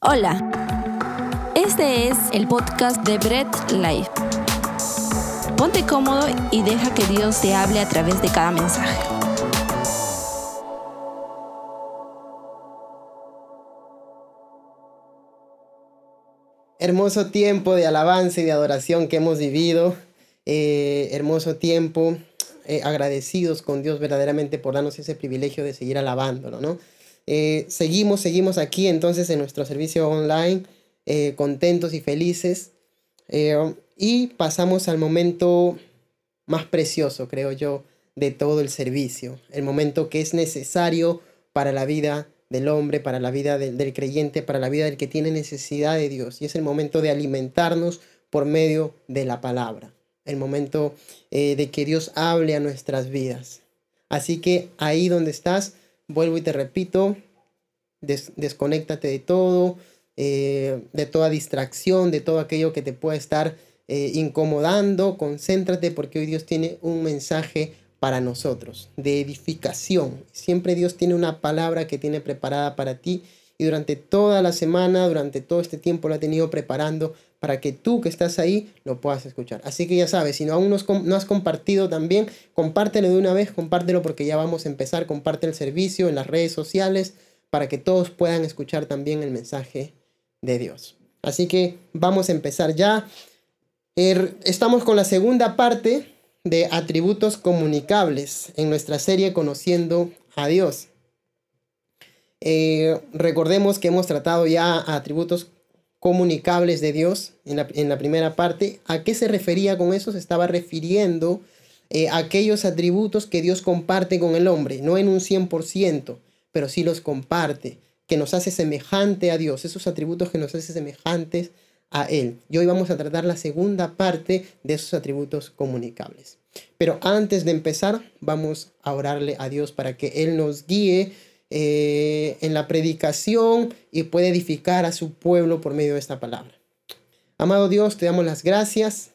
Hola, este es el podcast de Bread Life. Ponte cómodo y deja que Dios te hable a través de cada mensaje. Hermoso tiempo de alabanza y de adoración que hemos vivido. Eh, hermoso tiempo, eh, agradecidos con Dios verdaderamente por darnos ese privilegio de seguir alabándolo, ¿no? Eh, seguimos, seguimos aquí entonces en nuestro servicio online, eh, contentos y felices. Eh, y pasamos al momento más precioso, creo yo, de todo el servicio. El momento que es necesario para la vida del hombre, para la vida del, creyente, para la vida del que tiene necesidad de Dios. Y es el momento de alimentarnos por medio de la palabra. El momento de que Dios hable a nuestras vidas. Así que ahí donde estás, vuelvo y te repito, desconéctate de todo, eh, de toda distracción, de todo aquello que te pueda estar eh, incomodando, concéntrate porque hoy Dios tiene un mensaje para nosotros, de edificación. Siempre Dios tiene una palabra que tiene preparada para ti y durante toda la semana, durante todo este tiempo lo ha tenido preparando para que tú que estás ahí lo puedas escuchar. Así que ya sabes, si no aún no has compartido también, compártelo de una vez, compártelo porque ya vamos a empezar, comparte el servicio en las redes sociales para que todos puedan escuchar también el mensaje de Dios. Así que vamos a empezar ya. Er, estamos con la segunda parte de atributos comunicables en nuestra serie Conociendo a Dios. Eh, recordemos que hemos tratado ya atributos comunicables de Dios en la, primera parte. ¿A qué se refería con eso? Se estaba refiriendo eh, a aquellos atributos que Dios comparte con el hombre, no en un 100%, pero sí los comparte, que nos hace semejante a Dios, esos atributos que nos hace semejantes a Él. Y hoy vamos a tratar la segunda parte de esos atributos comunicables. Pero antes de empezar, vamos a orarle a Dios para que Él nos guíe eh, en la predicación y puede edificar a su pueblo por medio de esta palabra. Amado Dios, te damos las gracias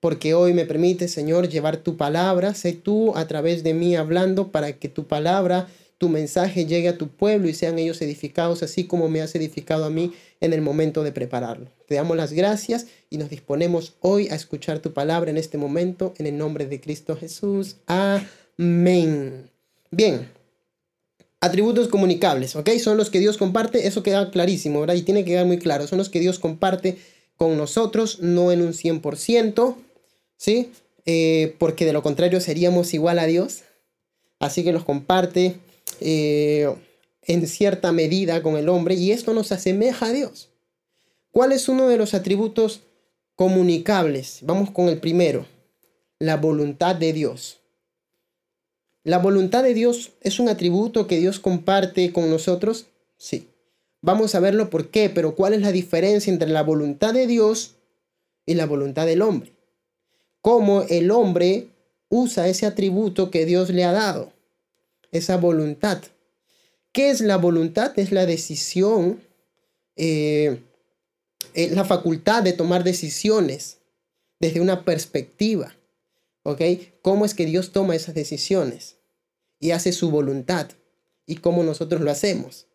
porque hoy me permite, Señor, llevar tu palabra. Sé tú a través de mí hablando para que tu palabra, tu mensaje llegue a tu pueblo y sean ellos edificados así como me has edificado a mí en el momento de prepararlo. Te damos las gracias y nos disponemos hoy a escuchar tu palabra en este momento en el nombre de Cristo Jesús. Amén. Bien, Atributos comunicables, ¿ok? Son los que Dios comparte, eso queda clarísimo, ¿verdad? Y tiene que quedar muy claro, son los que Dios comparte con nosotros, no en un 100%, ¿sí? Eh, porque de lo contrario seríamos igual a Dios. Así que los comparte eh, en cierta medida con el hombre y esto nos asemeja a Dios. ¿Cuál es uno de los atributos comunicables? Vamos con el primero, la voluntad de Dios. ¿La voluntad de Dios es un atributo que Dios comparte con nosotros? Sí. Vamos a verlo por qué, pero ¿cuál es la diferencia entre la voluntad de Dios y la voluntad del hombre? ¿Cómo el hombre usa ese atributo que Dios le ha dado? Esa voluntad. ¿Qué es la voluntad? Es la decisión, eh, eh, la facultad de tomar decisiones desde una perspectiva. ¿Ok? ¿Cómo es que Dios toma esas decisiones y hace su voluntad? ¿Y cómo nosotros lo hacemos?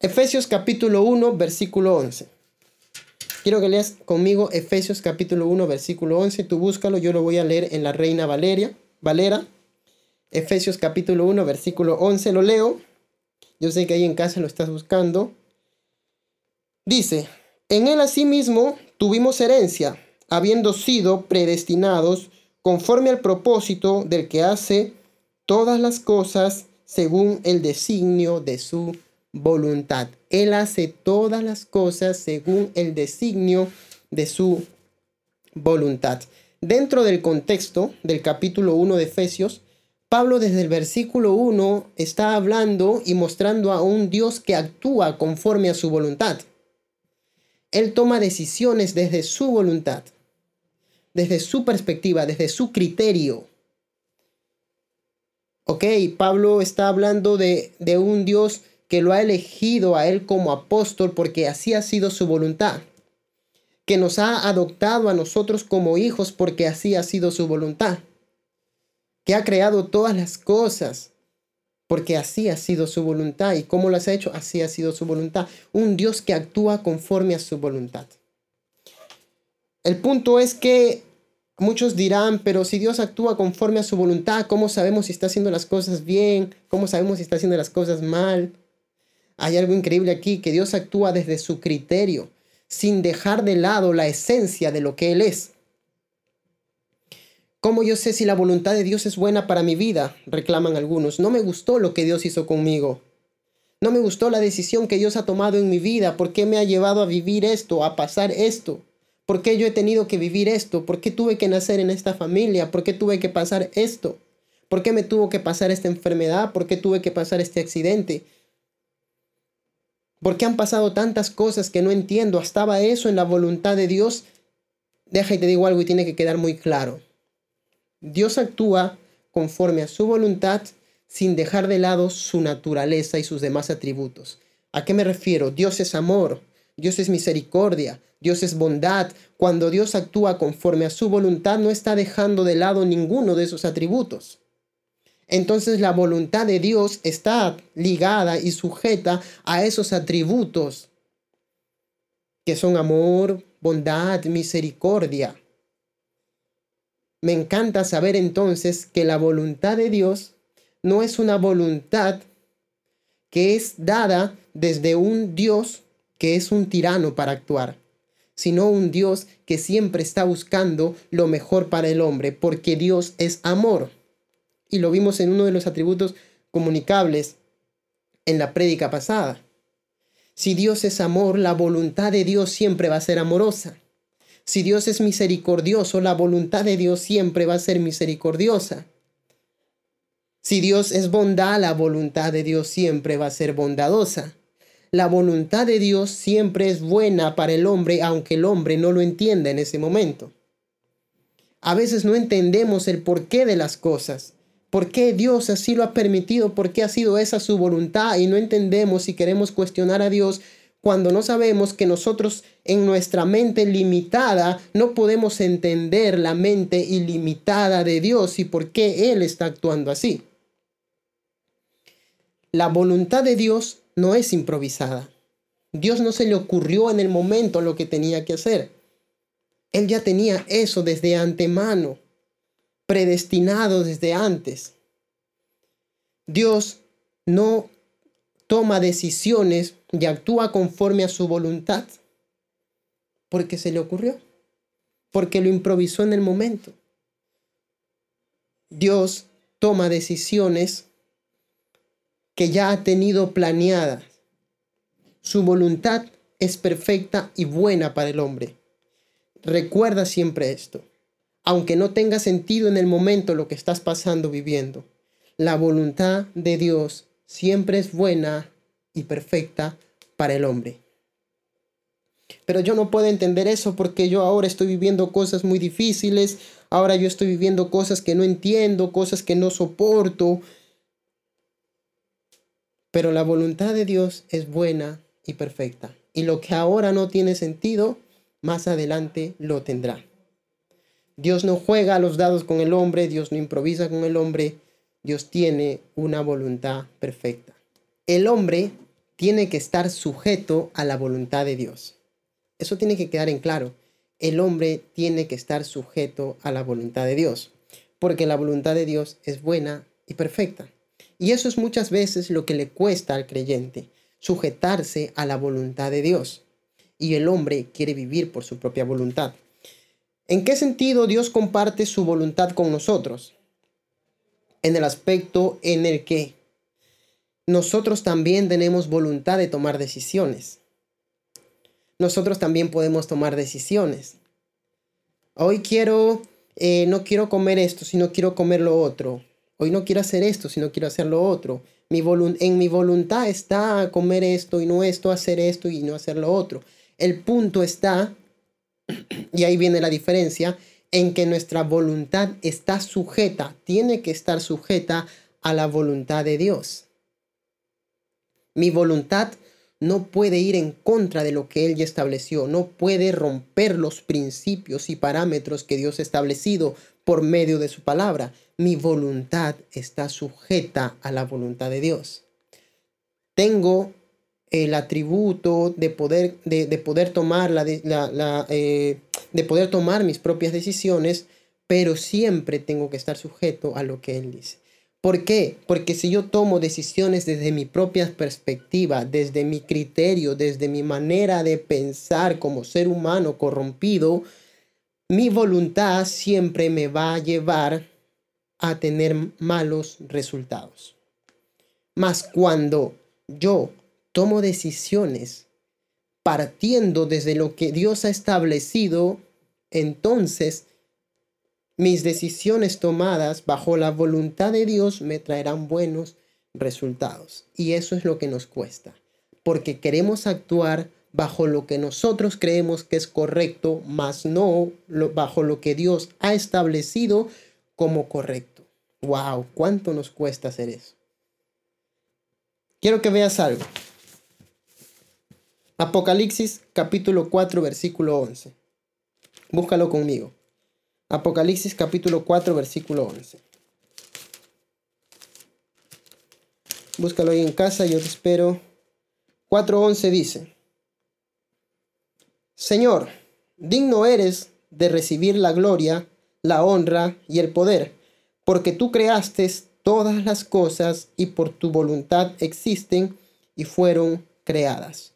Efesios capítulo 1, versículo 11. Quiero que leas conmigo Efesios capítulo 1, versículo 11. Tú búscalo, yo lo voy a leer en la Reina Valeria, Valera. Efesios capítulo 1, versículo 11. Lo leo. Yo sé que ahí en casa lo estás buscando. Dice, en él asimismo tuvimos herencia, habiendo sido predestinados conforme al propósito del que hace todas las cosas según el designio de su voluntad. Él hace todas las cosas según el designio de su voluntad. Dentro del contexto del capítulo 1 de Efesios, Pablo desde el versículo 1 está hablando y mostrando a un Dios que actúa conforme a su voluntad. Él toma decisiones desde su voluntad desde su perspectiva, desde su criterio. Ok, Pablo está hablando de, de un Dios que lo ha elegido a él como apóstol porque así ha sido su voluntad. Que nos ha adoptado a nosotros como hijos porque así ha sido su voluntad. Que ha creado todas las cosas porque así ha sido su voluntad. ¿Y cómo lo has hecho? Así ha sido su voluntad. Un Dios que actúa conforme a su voluntad. El punto es que muchos dirán, pero si Dios actúa conforme a su voluntad, ¿cómo sabemos si está haciendo las cosas bien? ¿Cómo sabemos si está haciendo las cosas mal? Hay algo increíble aquí, que Dios actúa desde su criterio, sin dejar de lado la esencia de lo que Él es. ¿Cómo yo sé si la voluntad de Dios es buena para mi vida? Reclaman algunos. No me gustó lo que Dios hizo conmigo. No me gustó la decisión que Dios ha tomado en mi vida. ¿Por qué me ha llevado a vivir esto, a pasar esto? ¿Por qué yo he tenido que vivir esto? ¿Por qué tuve que nacer en esta familia? ¿Por qué tuve que pasar esto? ¿Por qué me tuvo que pasar esta enfermedad? ¿Por qué tuve que pasar este accidente? ¿Por qué han pasado tantas cosas que no entiendo? ¿Estaba eso en la voluntad de Dios? Deja y te digo algo y tiene que quedar muy claro. Dios actúa conforme a su voluntad sin dejar de lado su naturaleza y sus demás atributos. ¿A qué me refiero? Dios es amor, Dios es misericordia, Dios es bondad. Cuando Dios actúa conforme a su voluntad, no está dejando de lado ninguno de esos atributos. Entonces la voluntad de Dios está ligada y sujeta a esos atributos que son amor, bondad, misericordia. Me encanta saber entonces que la voluntad de Dios no es una voluntad que es dada desde un Dios que es un tirano para actuar, sino un Dios que siempre está buscando lo mejor para el hombre, porque Dios es amor. Y lo vimos en uno de los atributos comunicables en la prédica pasada. Si Dios es amor, la voluntad de Dios siempre va a ser amorosa. Si Dios es misericordioso, la voluntad de Dios siempre va a ser misericordiosa. Si Dios es bondad, la voluntad de Dios siempre va a ser bondadosa. La voluntad de Dios siempre es buena para el hombre, aunque el hombre no lo entienda en ese momento. A veces no entendemos el porqué de las cosas, por qué Dios así lo ha permitido, por qué ha sido esa su voluntad y no entendemos si queremos cuestionar a Dios cuando no sabemos que nosotros en nuestra mente limitada no podemos entender la mente ilimitada de Dios y por qué Él está actuando así. La voluntad de Dios no es improvisada. Dios no se le ocurrió en el momento lo que tenía que hacer. Él ya tenía eso desde antemano, predestinado desde antes. Dios no toma decisiones y actúa conforme a su voluntad porque se le ocurrió, porque lo improvisó en el momento. Dios toma decisiones que ya ha tenido planeadas. Su voluntad es perfecta y buena para el hombre. Recuerda siempre esto. Aunque no tenga sentido en el momento lo que estás pasando viviendo, la voluntad de Dios siempre es buena y perfecta para el hombre. Pero yo no puedo entender eso porque yo ahora estoy viviendo cosas muy difíciles, ahora yo estoy viviendo cosas que no entiendo, cosas que no soporto. Pero la voluntad de Dios es buena y perfecta. Y lo que ahora no tiene sentido, más adelante lo tendrá. Dios no juega a los dados con el hombre, Dios no improvisa con el hombre, Dios tiene una voluntad perfecta. El hombre tiene que estar sujeto a la voluntad de Dios. Eso tiene que quedar en claro. El hombre tiene que estar sujeto a la voluntad de Dios, porque la voluntad de Dios es buena y perfecta. Y eso es muchas veces lo que le cuesta al creyente, sujetarse a la voluntad de Dios. Y el hombre quiere vivir por su propia voluntad. ¿En qué sentido Dios comparte su voluntad con nosotros? En el aspecto en el que nosotros también tenemos voluntad de tomar decisiones. Nosotros también podemos tomar decisiones. Hoy quiero, eh, no quiero comer esto, sino quiero comer lo otro. Hoy no quiero hacer esto, sino quiero hacer lo otro. Mi en mi voluntad está comer esto y no esto, hacer esto y no hacer lo otro. El punto está, y ahí viene la diferencia, en que nuestra voluntad está sujeta, tiene que estar sujeta a la voluntad de Dios. Mi voluntad no puede ir en contra de lo que Él ya estableció, no puede romper los principios y parámetros que Dios ha establecido por medio de su palabra. Mi voluntad está sujeta a la voluntad de Dios. Tengo el atributo de poder, de, poder tomar la, la, eh, de poder tomar mis propias decisiones, pero siempre tengo que estar sujeto a lo que Él dice. ¿Por qué? Porque si yo tomo decisiones desde mi propia perspectiva, desde mi criterio, desde mi manera de pensar como ser humano corrompido, mi voluntad siempre me va a llevar a tener malos resultados. Mas cuando yo tomo decisiones partiendo desde lo que Dios ha establecido, entonces mis decisiones tomadas bajo la voluntad de Dios me traerán buenos resultados. Y eso es lo que nos cuesta, porque queremos actuar bajo lo que nosotros creemos que es correcto, mas no bajo lo que Dios ha establecido como correcto. ¡Wow! ¿Cuánto nos cuesta hacer eso? Quiero que veas algo. Apocalipsis capítulo 4 versículo 11. Búscalo conmigo. Apocalipsis capítulo 4, versículo 11. Búscalo ahí en casa, yo te espero. 4.11 dice, Señor, digno eres de recibir la gloria, la honra y el poder, porque tú creaste todas las cosas y por tu voluntad existen y fueron creadas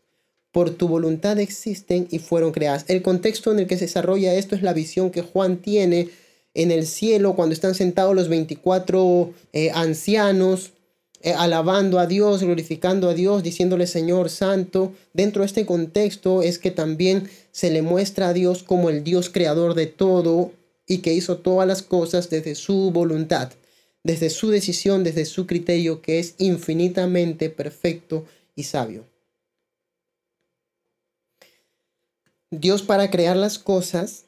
por tu voluntad existen y fueron creadas. El contexto en el que se desarrolla esto es la visión que Juan tiene en el cielo cuando están sentados los 24 eh, ancianos eh, alabando a Dios, glorificando a Dios, diciéndole Señor Santo. Dentro de este contexto es que también se le muestra a Dios como el Dios creador de todo y que hizo todas las cosas desde su voluntad, desde su decisión, desde su criterio que es infinitamente perfecto y sabio. Dios para crear las cosas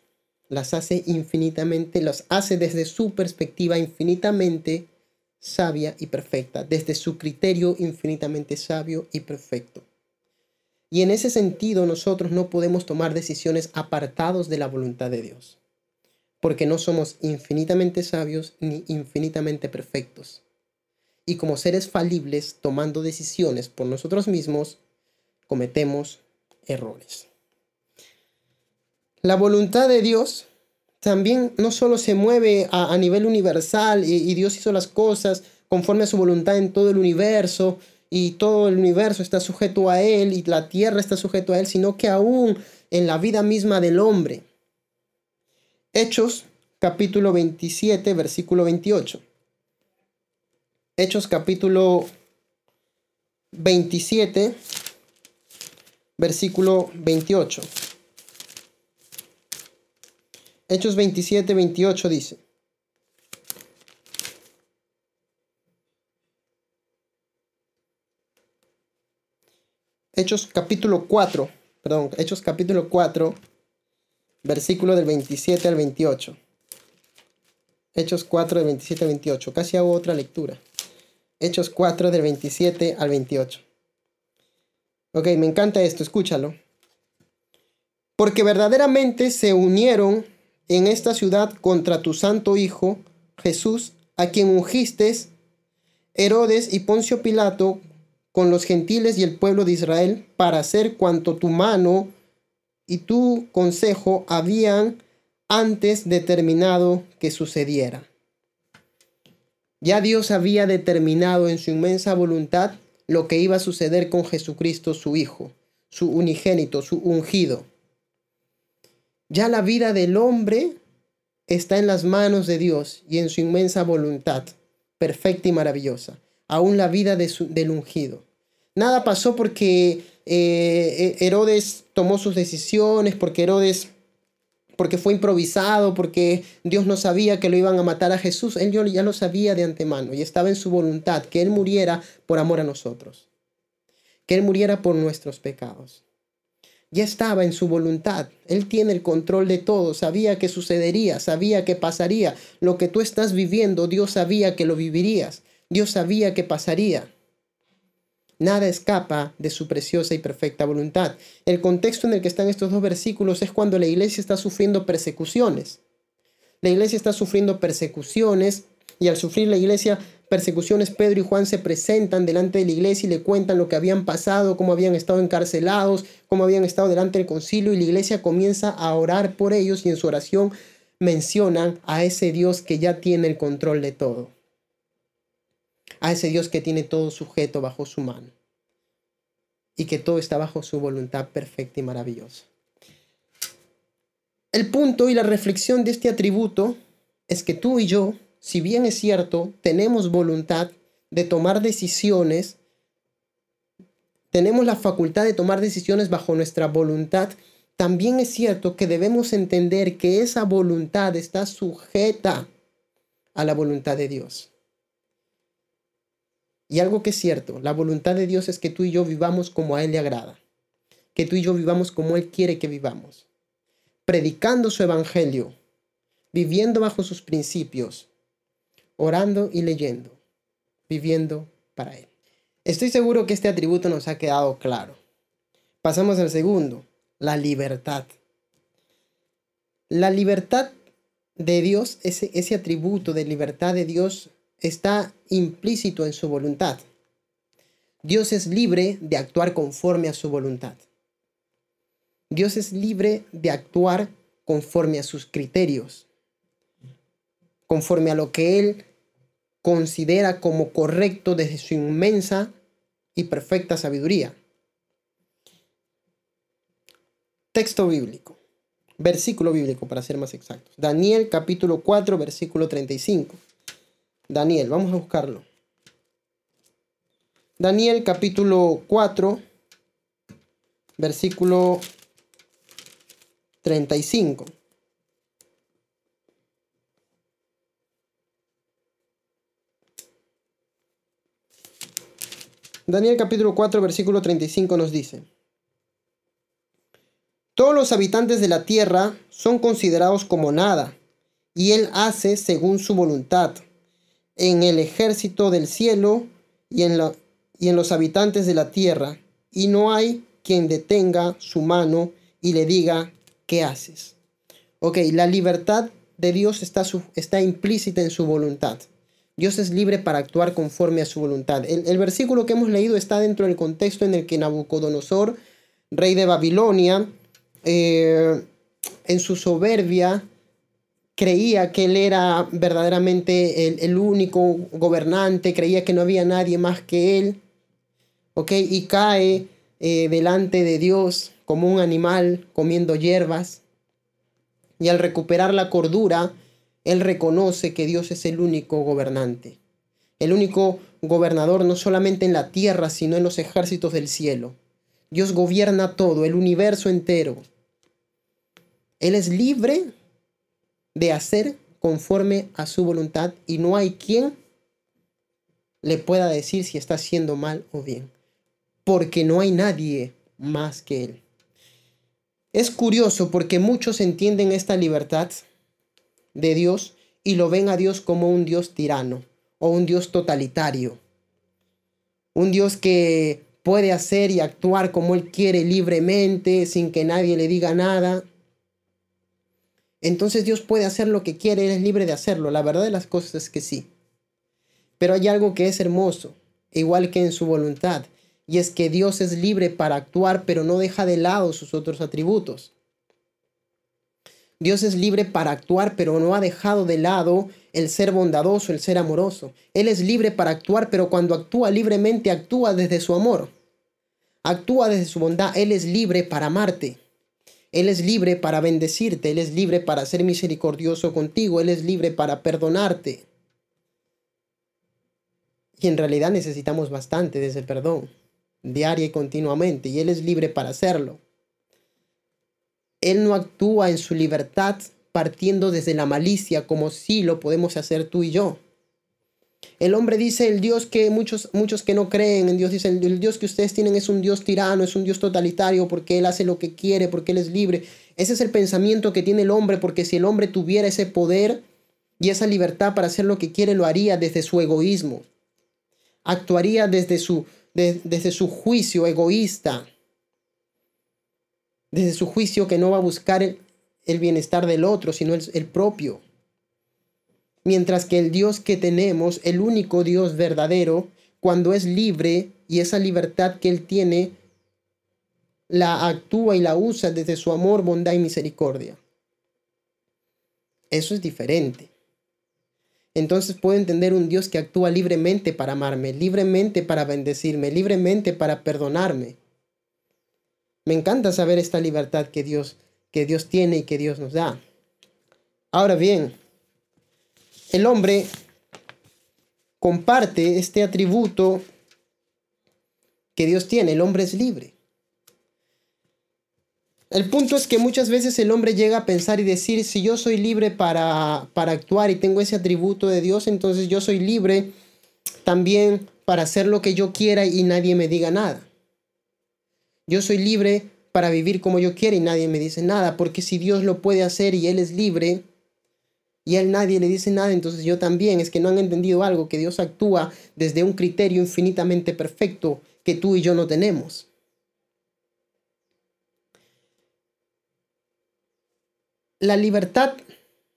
las hace infinitamente, las hace desde su perspectiva infinitamente sabia y perfecta, desde su criterio infinitamente sabio y perfecto. Y en ese sentido nosotros no podemos tomar decisiones apartados de la voluntad de Dios, porque no somos infinitamente sabios ni infinitamente perfectos. Y como seres falibles, tomando decisiones por nosotros mismos, cometemos errores. La voluntad de Dios también no solo se mueve a, nivel universal y, Dios hizo las cosas conforme a su voluntad en todo el universo y todo el universo está sujeto a Él y la tierra está sujeto a Él, sino que aún en la vida misma del hombre. Hechos capítulo 27, versículo 28. Hechos capítulo 27, versículo 28. Hechos 27, 28 dice. Hechos capítulo 4, perdón, Hechos capítulo 4, versículo del 27 al 28. Hechos 4 del 27 al 28. Casi hago otra lectura. Hechos 4 del 27 al 28. Ok, me encanta esto, escúchalo. Porque verdaderamente se unieron en esta ciudad contra tu santo Hijo, Jesús, a quien ungiste, Herodes y Poncio Pilato, con los gentiles y el pueblo de Israel, para hacer cuanto tu mano y tu consejo habían antes determinado que sucediera. Ya Dios había determinado en su inmensa voluntad lo que iba a suceder con Jesucristo su Hijo, su unigénito, su ungido. Ya la vida del hombre está en las manos de Dios y en su inmensa voluntad, perfecta y maravillosa. Aún la vida de su, del ungido. Nada pasó porque eh, Herodes tomó sus decisiones, porque Herodes, porque fue improvisado, porque Dios no sabía que lo iban a matar a Jesús. Él ya lo sabía de antemano y estaba en su voluntad que Él muriera por amor a nosotros. Que Él muriera por nuestros pecados ya estaba en su voluntad. Él tiene el control de todo, sabía que sucedería, sabía que pasaría. Lo que tú estás viviendo, Dios sabía que lo vivirías, Dios sabía que pasaría. Nada escapa de su preciosa y perfecta voluntad. El contexto en el que están estos dos versículos es cuando la iglesia está sufriendo persecuciones. La iglesia está sufriendo persecuciones y al sufrir la iglesia persecuciones, Pedro y Juan se presentan delante de la iglesia y le cuentan lo que habían pasado, cómo habían estado encarcelados, cómo habían estado delante del concilio y la iglesia comienza a orar por ellos y en su oración mencionan a ese Dios que ya tiene el control de todo a ese Dios que tiene todo sujeto bajo su mano y que todo está bajo su voluntad perfecta y maravillosa. El punto y la reflexión de este atributo es que tú y yo, si bien es cierto, tenemos voluntad de tomar decisiones, tenemos la facultad de tomar decisiones bajo nuestra voluntad, también es cierto que debemos entender que esa voluntad está sujeta a la voluntad de Dios. Y algo que es cierto, la voluntad de Dios es que tú y yo vivamos como a Él le agrada, que tú y yo vivamos como Él quiere que vivamos, predicando su evangelio, viviendo bajo sus principios, orando y leyendo, viviendo para Él. Estoy seguro que este atributo nos ha quedado claro. Pasamos al segundo, la libertad. La libertad de Dios, ese, ese atributo de libertad de Dios está implícito en su voluntad. Dios es libre de actuar conforme a su voluntad. Dios es libre de actuar conforme a sus criterios, conforme a lo que Él considera como correcto desde su inmensa y perfecta sabiduría. Texto bíblico, versículo bíblico para ser más exactos. Daniel capítulo 4, versículo 35. Daniel, vamos a buscarlo. Daniel capítulo 4, versículo 35. Daniel capítulo 4, versículo 35 nos dice, Todos los habitantes de la tierra son considerados como nada, y él hace según su voluntad en el ejército del cielo y en, la, y en los habitantes de la tierra, y no hay quien detenga su mano y le diga, ¿qué haces? Ok, la libertad de Dios está, está implícita en su voluntad. Dios es libre para actuar conforme a su voluntad. El, versículo que hemos leído está dentro del contexto en el que Nabucodonosor, rey de Babilonia, eh, en su soberbia, creía que él era verdaderamente el, único gobernante, creía que no había nadie más que él, ¿ok? Y cae eh, delante de Dios como un animal comiendo hierbas. Y al recuperar la cordura, él reconoce que Dios es el único gobernante, el único gobernador no solamente en la tierra, sino en los ejércitos del cielo. Dios gobierna todo, el universo entero. Él es libre de hacer conforme a su voluntad y no hay quien le pueda decir si está haciendo mal o bien, porque no hay nadie más que él. Es curioso porque muchos entienden esta libertad de Dios y lo ven a Dios como un Dios tirano o un Dios totalitario. Un Dios que puede hacer y actuar como Él quiere libremente, sin que nadie le diga nada entonces Dios puede hacer lo que quiere, Él es libre de hacerlo. La verdad de las cosas es que sí. Pero hay algo que es hermoso, igual que en su voluntad, y es que Dios es libre para actuar, pero no deja de lado sus otros atributos. Dios es libre para actuar, pero no ha dejado de lado el ser bondadoso, el ser amoroso. Él es libre para actuar, pero cuando actúa libremente, actúa desde su amor. Actúa desde su bondad. Él es libre para amarte. Él es libre para bendecirte, Él es libre para ser misericordioso contigo, Él es libre para perdonarte. Y en realidad necesitamos bastante de ese perdón, diaria y continuamente, y Él es libre para hacerlo. Él no actúa en su libertad partiendo desde la malicia como si lo podemos hacer tú y yo. El hombre dice, el Dios que muchos, muchos que no creen en Dios, dice, el, Dios que ustedes tienen es un Dios tirano, es un Dios totalitario, porque Él hace lo que quiere, porque Él es libre. Ese es el pensamiento que tiene el hombre, porque si el hombre tuviera ese poder y esa libertad para hacer lo que quiere, lo haría desde su egoísmo. Actuaría desde su, desde su juicio egoísta, desde su juicio que no va a buscar el, bienestar del otro, sino el, propio. Mientras que el Dios que tenemos, el único Dios verdadero, cuando es libre y esa libertad que Él tiene, la actúa y la usa desde su amor, bondad y misericordia. Eso es diferente. Entonces puedo entender un Dios que actúa libremente para amarme, libremente para bendecirme, libremente para perdonarme. Me encanta saber esta libertad que Dios, que Dios tiene y que Dios nos da. Ahora bien, el hombre comparte este atributo que Dios tiene. El hombre es libre. El punto es que muchas veces el hombre llega a pensar y decir, si yo soy libre para, para actuar y tengo ese atributo de Dios, entonces yo soy libre también para hacer lo que yo quiera y nadie me diga nada. Yo soy libre para vivir como yo quiera y nadie me dice nada, porque si Dios lo puede hacer y Él es libre y a Él nadie le dice nada, entonces yo también. Es que no han entendido algo, que Dios actúa desde un criterio infinitamente perfecto que tú y yo no tenemos. la libertad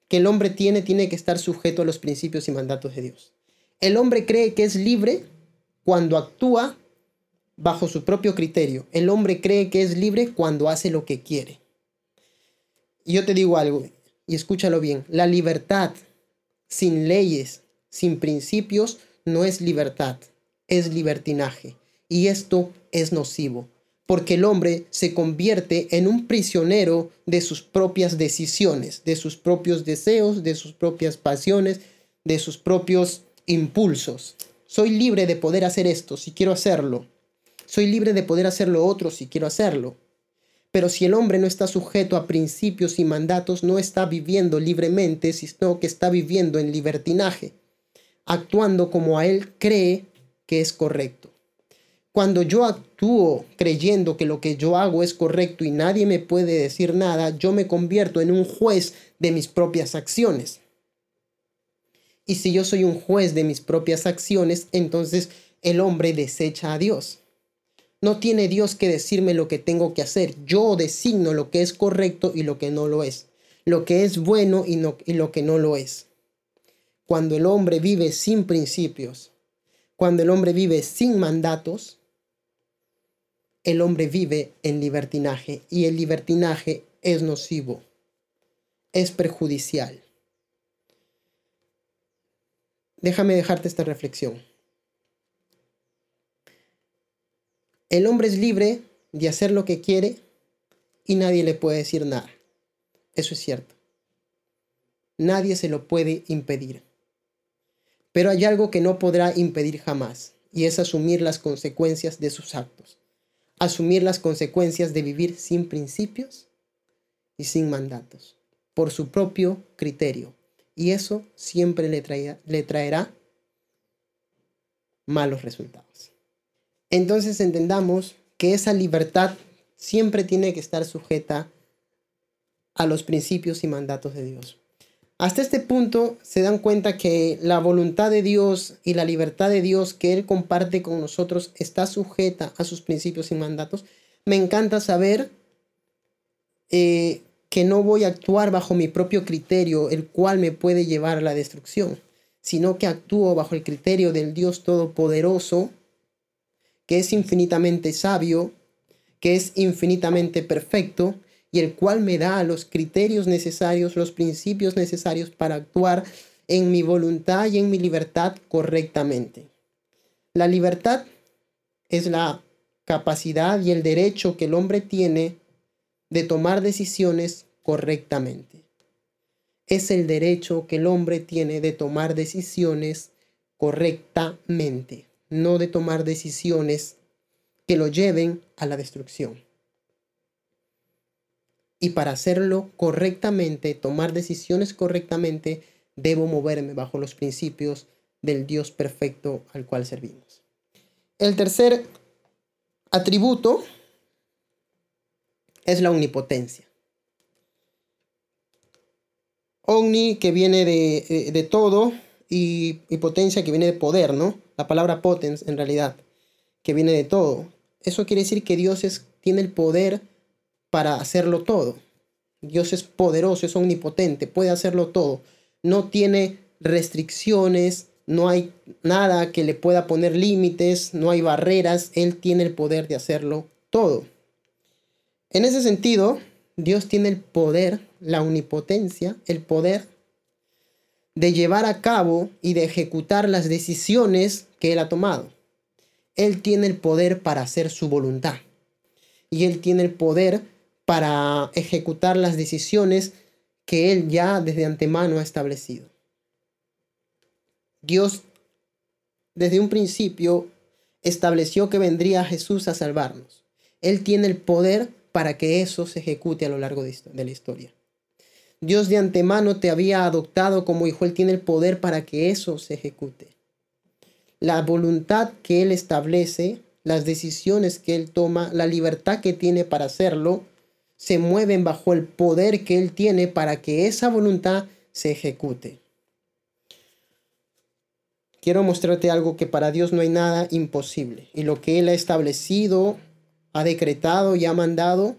que el hombre tiene tiene que estar sujeto a los principios y mandatos de Dios. El hombre cree que es libre cuando actúa bajo su propio criterio. El hombre cree que es libre cuando hace lo que quiere. Y yo te digo algo, y escúchalo bien, la libertad sin leyes, sin principios, no es libertad, es libertinaje. Y esto es nocivo porque el hombre se convierte en un prisionero de sus propias decisiones, de sus propios deseos, de sus propias pasiones, de sus propios impulsos. Soy libre de poder hacer esto si quiero hacerlo. Soy libre de poder hacer lo otro si quiero hacerlo. Pero si el hombre no está sujeto a principios y mandatos, no está viviendo libremente, sino que está viviendo en libertinaje, actuando como a él cree que es correcto. Cuando yo actúo creyendo que lo que yo hago es correcto y nadie me puede decir nada, yo me convierto en un juez de mis propias acciones. Y si yo soy un juez de mis propias acciones, entonces el hombre desecha a Dios. No tiene Dios que decirme lo que tengo que hacer. Yo designo lo que es correcto y lo que no lo es. Lo que es bueno y, y lo que no lo es. Cuando el hombre vive sin principios, cuando el hombre vive sin mandatos, el hombre vive en libertinaje y el libertinaje es nocivo, es perjudicial. Déjame dejarte esta reflexión. El hombre es libre de hacer lo que quiere y nadie le puede decir nada. Eso es cierto. Nadie se lo puede impedir. Pero hay algo que no podrá impedir jamás y es asumir las consecuencias de sus actos asumir las consecuencias de vivir sin principios y sin mandatos, por su propio criterio. Y eso siempre le, le traerá malos resultados. Entonces entendamos que esa libertad siempre tiene que estar sujeta a los principios y mandatos de Dios. Hasta este punto se dan cuenta que la voluntad de Dios y la libertad de Dios que Él comparte con nosotros está sujeta a sus principios y mandatos. Me encanta saber eh, que no voy a actuar bajo mi propio criterio, el cual me puede llevar a la destrucción, sino que actúo bajo el criterio del Dios Todopoderoso, que es infinitamente sabio, que es infinitamente perfecto y el cual me da los criterios necesarios, los principios necesarios para actuar en mi voluntad y en mi libertad correctamente. La libertad es la capacidad y el derecho que el hombre tiene de tomar decisiones correctamente. Es el derecho que el hombre tiene de tomar decisiones correctamente, no de tomar decisiones que lo lleven a la destrucción. Y para hacerlo correctamente, tomar decisiones correctamente, debo moverme bajo los principios del Dios perfecto al cual servimos. El tercer atributo es la omnipotencia. Omni que viene de, de todo y, potencia que viene de poder, ¿no? La palabra potens en realidad, que viene de todo. Eso quiere decir que Dios es, tiene el poder para hacerlo todo. Dios es poderoso, es omnipotente, puede hacerlo todo. No tiene restricciones, no hay nada que le pueda poner límites, no hay barreras, Él tiene el poder de hacerlo todo. En ese sentido, Dios tiene el poder, la omnipotencia, el poder de llevar a cabo y de ejecutar las decisiones que Él ha tomado. Él tiene el poder para hacer su voluntad. Y Él tiene el poder para ejecutar las decisiones que Él ya desde antemano ha establecido. Dios desde un principio estableció que vendría Jesús a salvarnos. Él tiene el poder para que eso se ejecute a lo largo de, la historia. Dios de antemano te había adoptado como hijo, Él tiene el poder para que eso se ejecute. La voluntad que Él establece, las decisiones que Él toma, la libertad que tiene para hacerlo, se mueven bajo el poder que Él tiene para que esa voluntad se ejecute. Quiero mostrarte algo que para Dios no hay nada imposible. Y lo que Él ha establecido ha decretado y ha mandado,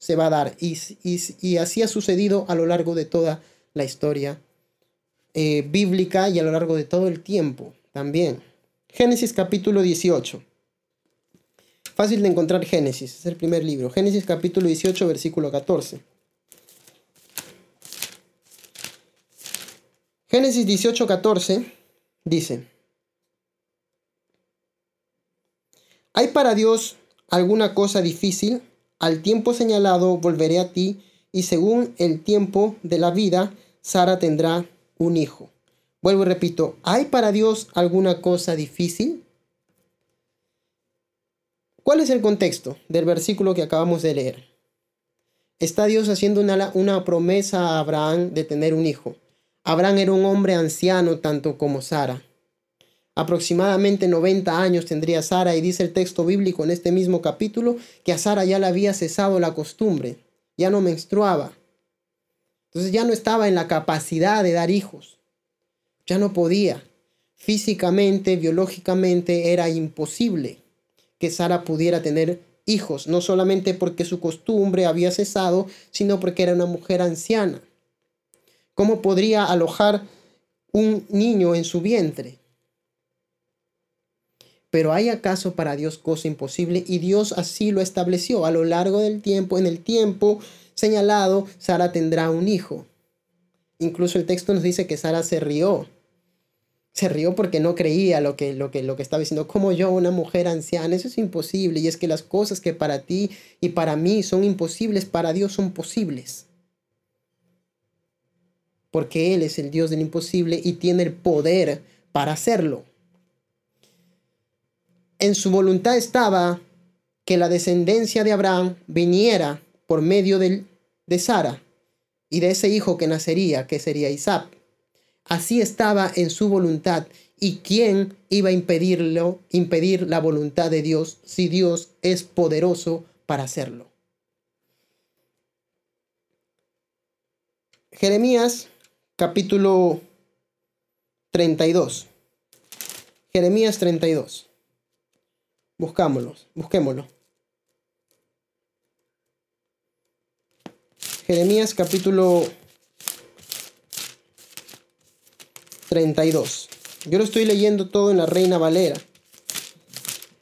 se va a dar. Y, y, así ha sucedido a lo largo de toda la historia eh, bíblica y a lo largo de todo el tiempo también. Génesis capítulo 18. Fácil de encontrar Génesis, es el primer libro. Génesis capítulo 18, versículo 14. Génesis 18, 14 dice, ¿hay para Dios alguna cosa difícil, al tiempo señalado volveré a ti, y según el tiempo de la vida, Sara tendrá un hijo. Vuelvo y repito, ¿hay para Dios alguna cosa difícil? ¿Cuál es el contexto del versículo que acabamos de leer? Está Dios haciendo una, una promesa a Abraham de tener un hijo. Abraham era un hombre anciano tanto como Sara. Aproximadamente 90 años tendría Sara y dice el texto bíblico en este mismo capítulo que a Sara ya le había cesado la costumbre, ya no menstruaba. Entonces ya no estaba en la capacidad de dar hijos, ya no podía. Físicamente, biológicamente era imposible que Sara pudiera tener hijos, no solamente porque su costumbre había cesado, sino porque era una mujer anciana. ¿Cómo podría alojar un niño en su vientre? Pero ¿hay acaso para Dios cosa imposible? Y Dios así lo estableció. A lo largo del tiempo, en el tiempo señalado, Sara tendrá un hijo. Incluso el texto nos dice que Sara se rió. Se rió porque no creía lo que, lo que, lo que estaba diciendo. Como yo, una mujer anciana, eso es imposible. Y es que las cosas que para ti y para mí son imposibles, para Dios son posibles. Porque Él es el Dios del imposible y tiene el poder para hacerlo en su voluntad estaba que la descendencia de Abraham viniera por medio de, de Sara y de ese hijo que nacería, que sería Isaac. Así estaba en su voluntad. ¿Y quién iba a impedirlo, impedir la voluntad de Dios si Dios es poderoso para hacerlo? Jeremías capítulo 32. Jeremías 32. Buscámoslos, busquémoslo. Jeremías capítulo 32. Yo lo estoy leyendo todo en la Reina Valera.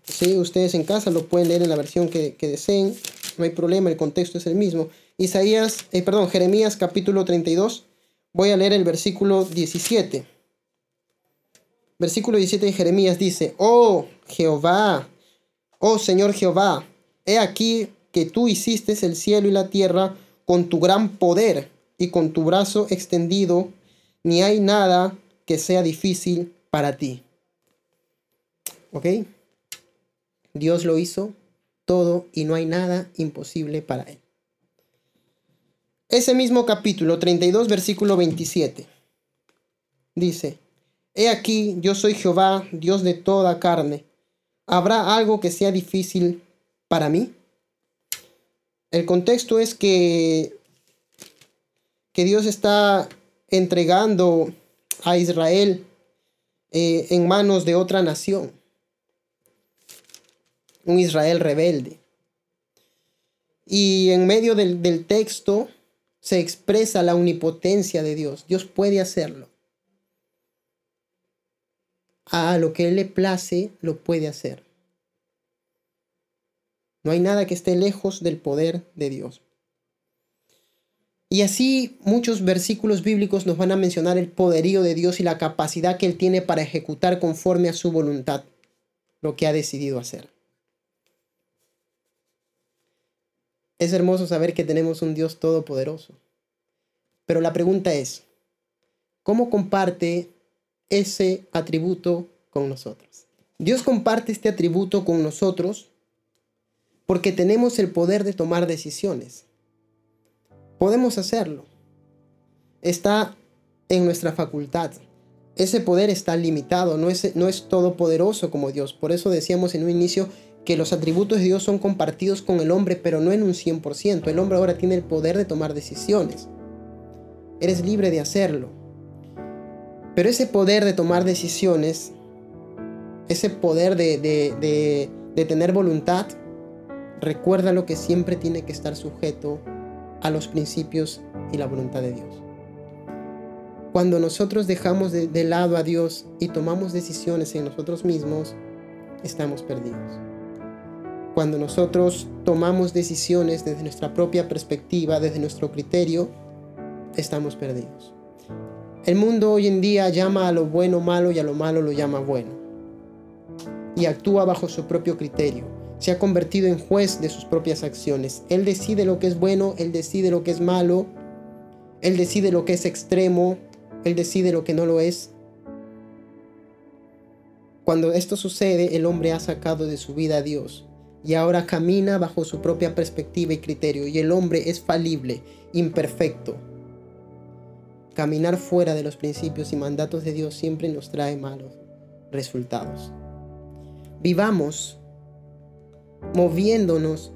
Si ustedes en casa lo pueden leer en la versión que, deseen. No hay problema, el contexto es el mismo. Isaías, eh, perdón, Jeremías capítulo 32. Voy a leer el versículo 17. Versículo 17 de Jeremías dice, Oh Jehová, Oh Señor Jehová, he aquí que tú hiciste el cielo y la tierra con tu gran poder y con tu brazo extendido, ni hay nada que sea difícil para ti. ¿Ok? Dios lo hizo todo y no hay nada imposible para él. Ese mismo capítulo 32, versículo 27. Dice, He aquí, yo soy Jehová, Dios de toda carne ¿Habrá algo que sea difícil para mí? El contexto es que, que Dios está entregando a Israel eh, en manos de otra nación. un Israel rebelde. Y en medio del, del texto se expresa la omnipotencia de Dios. Dios puede hacerlo. A lo que Él le place, lo puede hacer. No hay nada que esté lejos del poder de Dios. Y así muchos versículos bíblicos nos van a mencionar el poderío de Dios y la capacidad que Él tiene para ejecutar conforme a su voluntad lo que ha decidido hacer. Es hermoso saber que tenemos un Dios todopoderoso. Pero la pregunta es, ¿cómo comparte ese atributo con nosotros? Dios comparte este atributo con nosotros porque tenemos el poder de tomar decisiones. Podemos hacerlo. Está en nuestra facultad. Ese poder está limitado, no es, no es todopoderoso como Dios. Por eso decíamos en un inicio que los atributos de Dios son compartidos con el hombre, pero no en un 100%. El hombre ahora tiene el poder de tomar decisiones. Eres libre de hacerlo. Pero ese poder de tomar decisiones, ese poder de, tener voluntad, recuerda lo que siempre tiene que estar sujeto a los principios y la voluntad de Dios. Cuando nosotros dejamos de, lado a Dios y tomamos decisiones en nosotros mismos, estamos perdidos. Cuando nosotros tomamos decisiones desde nuestra propia perspectiva, desde nuestro criterio, estamos perdidos. El mundo hoy en día llama a lo bueno malo y a lo malo lo llama bueno. Y actúa bajo su propio criterio se ha convertido en juez de sus propias acciones. Él decide lo que es bueno, él decide lo que es malo, él decide lo que es extremo, él decide lo que no lo es. Cuando esto sucede, el hombre ha sacado de su vida a Dios y ahora camina bajo su propia perspectiva y criterio y el hombre es falible, imperfecto. Caminar fuera de los principios y mandatos de Dios siempre nos trae malos resultados. Vivamos moviéndonos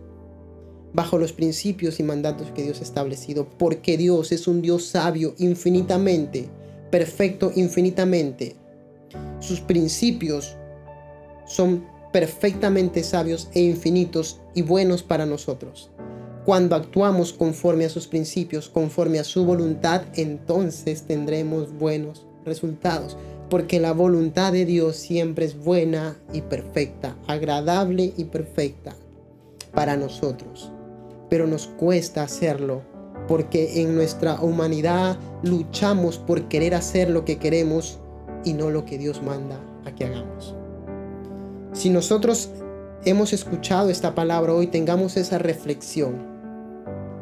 bajo los principios y mandatos que Dios ha establecido, porque Dios es un Dios sabio infinitamente, perfecto infinitamente. Sus principios son perfectamente sabios e infinitos y buenos para nosotros. Cuando actuamos conforme a sus principios, conforme a su voluntad, entonces tendremos buenos resultados porque la voluntad de Dios siempre es buena y perfecta, agradable y perfecta para nosotros. Pero nos cuesta hacerlo porque en nuestra humanidad luchamos por querer hacer lo que queremos y no lo que Dios manda a que hagamos. Si nosotros hemos escuchado esta palabra hoy, tengamos esa reflexión.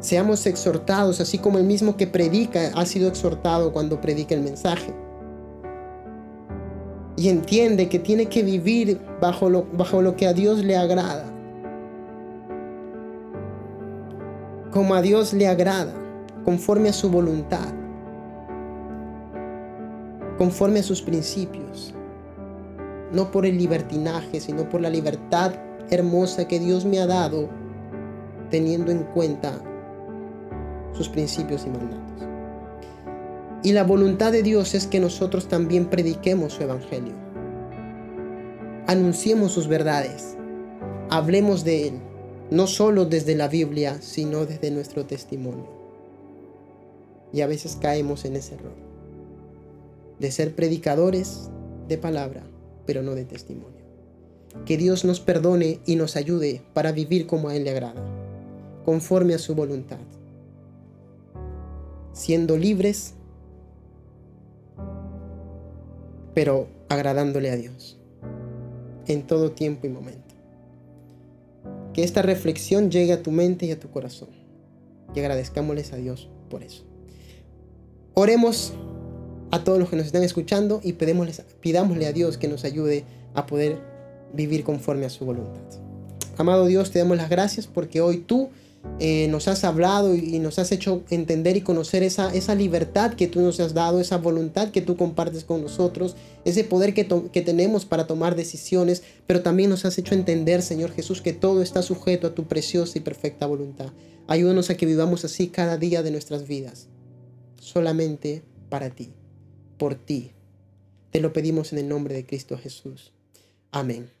Seamos exhortados, así como el mismo que predica ha sido exhortado cuando predica el mensaje y entiende que tiene que vivir bajo lo, bajo lo que a Dios le agrada. Como a Dios le agrada, conforme a su voluntad, conforme a sus principios. No por el libertinaje, sino por la libertad hermosa que Dios me ha dado, teniendo en cuenta sus principios y mandatos. Y la voluntad de Dios es que nosotros también prediquemos su evangelio. Anunciemos sus verdades. Hablemos de Él, no solo desde la Biblia, sino desde nuestro testimonio. Y a veces caemos en ese error. De ser predicadores de palabra, pero no de testimonio. Que Dios nos perdone y nos ayude para vivir como a Él le agrada, conforme a su voluntad. Siendo libres pero agradándole a Dios en todo tiempo y momento. Que esta reflexión llegue a tu mente y a tu corazón. Y agradezcámosles a Dios por eso. Oremos a todos los que nos están escuchando y pidámosle a Dios que nos ayude a poder vivir conforme a su voluntad. Amado Dios, te damos las gracias porque hoy tú eh, nos has hablado y nos has hecho entender y conocer esa, esa libertad que tú nos has dado, esa voluntad que tú compartes con nosotros, ese poder que, que tenemos para tomar decisiones, pero también nos has hecho entender, Señor Jesús, que todo está sujeto a tu preciosa y perfecta voluntad. Ayúdanos a que vivamos así cada día de nuestras vidas, solamente para ti, por ti. Te lo pedimos en el nombre de Cristo Jesús. Amén.